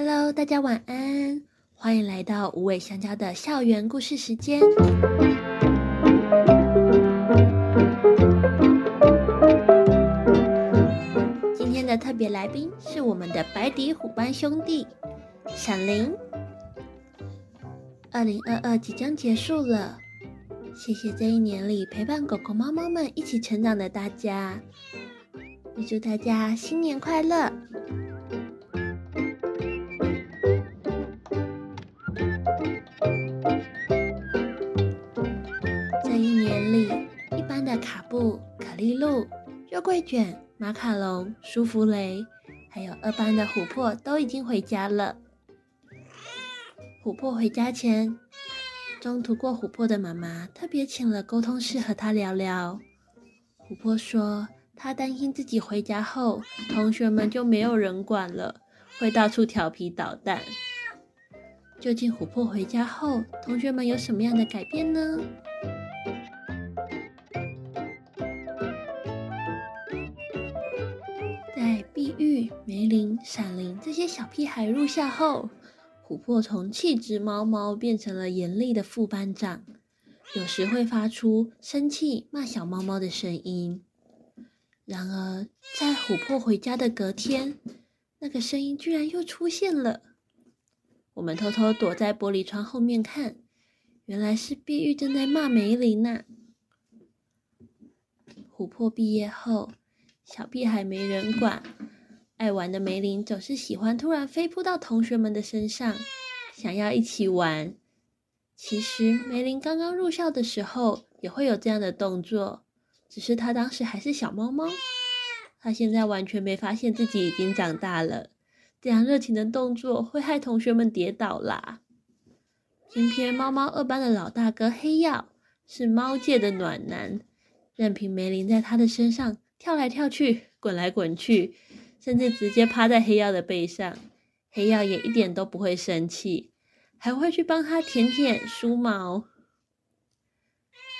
Hello，大家晚安，欢迎来到无尾香蕉的校园故事时间。今天的特别来宾是我们的白底虎斑兄弟闪灵。二零二二即将结束了，谢谢这一年里陪伴狗狗、猫猫们一起成长的大家，预祝大家新年快乐！卡布、可丽露、肉桂卷、马卡龙、舒芙蕾，还有二班的琥珀都已经回家了。琥珀回家前，中途过琥珀的妈妈特别请了沟通师和他聊聊。琥珀说，他担心自己回家后，同学们就没有人管了，会到处调皮捣蛋。究竟琥珀回家后，同学们有什么样的改变呢？玉、梅林、闪灵这些小屁孩入校后，琥珀从气质猫猫变成了严厉的副班长，有时会发出生气骂小猫猫的声音。然而，在琥珀回家的隔天，那个声音居然又出现了。我们偷偷躲在玻璃窗后面看，原来是碧玉正在骂梅林呢。琥珀毕业后，小屁孩没人管，爱玩的梅林总是喜欢突然飞扑到同学们的身上，想要一起玩。其实梅林刚刚入校的时候也会有这样的动作，只是他当时还是小猫猫，他现在完全没发现自己已经长大了。这样热情的动作会害同学们跌倒啦。偏偏猫猫二班的老大哥黑曜是猫界的暖男，任凭梅林在他的身上跳来跳去、滚来滚去，甚至直接趴在黑曜的背上，黑曜也一点都不会生气，还会去帮他舔舔梳毛。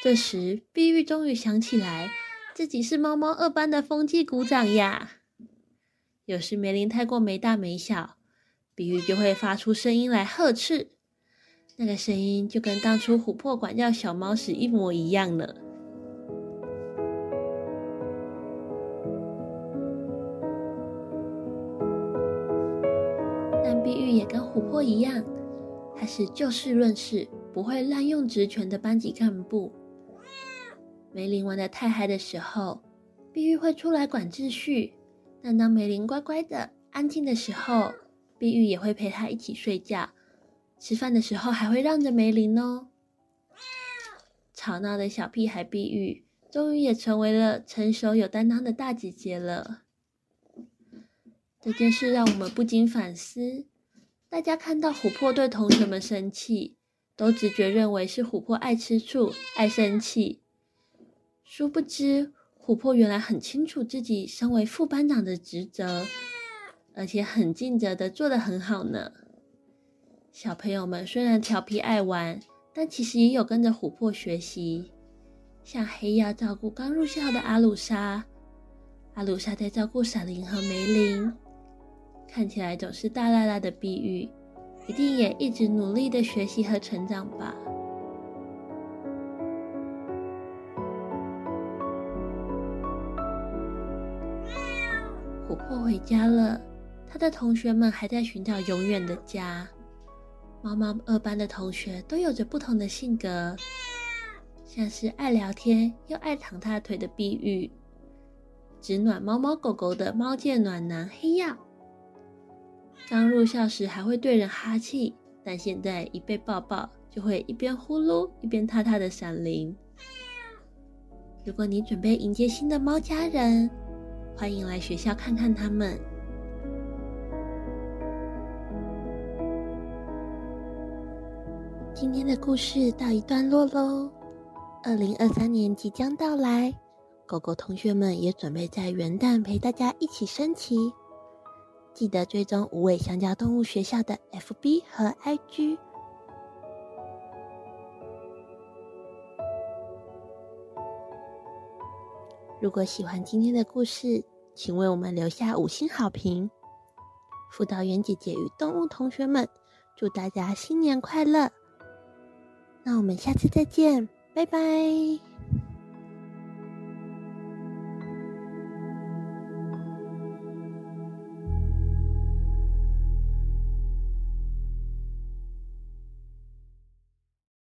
这时，碧玉终于想起来，自己是猫猫二班的风纪股长呀。有时梅林太过没大没小，碧玉就会发出声音来呵斥，那个声音就跟当初琥珀管教小猫时一模一样了。碧玉也跟琥珀一样，还是就事论事，不会滥用职权的班级干部。梅林玩得太嗨的时候，碧玉会出来管秩序。但当梅林乖乖的、安静的时候，碧玉也会陪他一起睡觉。吃饭的时候还会让着梅林哦。吵闹的小屁孩碧玉，终于也成为了成熟有担当的大姐姐了。这件事让我们不禁反思：大家看到琥珀对同学们生气，都直觉认为是琥珀爱吃醋、爱生气，殊不知。琥珀原来很清楚自己身为副班长的职责，而且很尽责的做得很好呢。小朋友们虽然调皮爱玩，但其实也有跟着琥珀学习。像黑曜照顾刚入校的阿鲁莎，阿鲁莎在照顾闪灵和梅林。看起来总是大剌剌的碧玉，一定也一直努力的学习和成长吧。琥珀回家了，他的同学们还在寻找永远的家。猫猫二班的同学都有着不同的性格，像是爱聊天又爱躺大腿的碧玉，只暖猫猫狗狗的猫界暖男黑曜。刚入校时还会对人哈气，但现在一被抱抱就会一边呼噜一边踏踏的闪灵。如果你准备迎接新的猫家人，欢迎来学校看看他们。今天的故事到一段落喽。二零二三年即将到来，狗狗同学们也准备在元旦陪大家一起升旗。记得追踪无尾香蕉动物学校的 FB 和 IG。如果喜欢今天的故事，请为我们留下五星好评。辅导员姐姐与动物同学们，祝大家新年快乐！那我们下次再见，拜拜。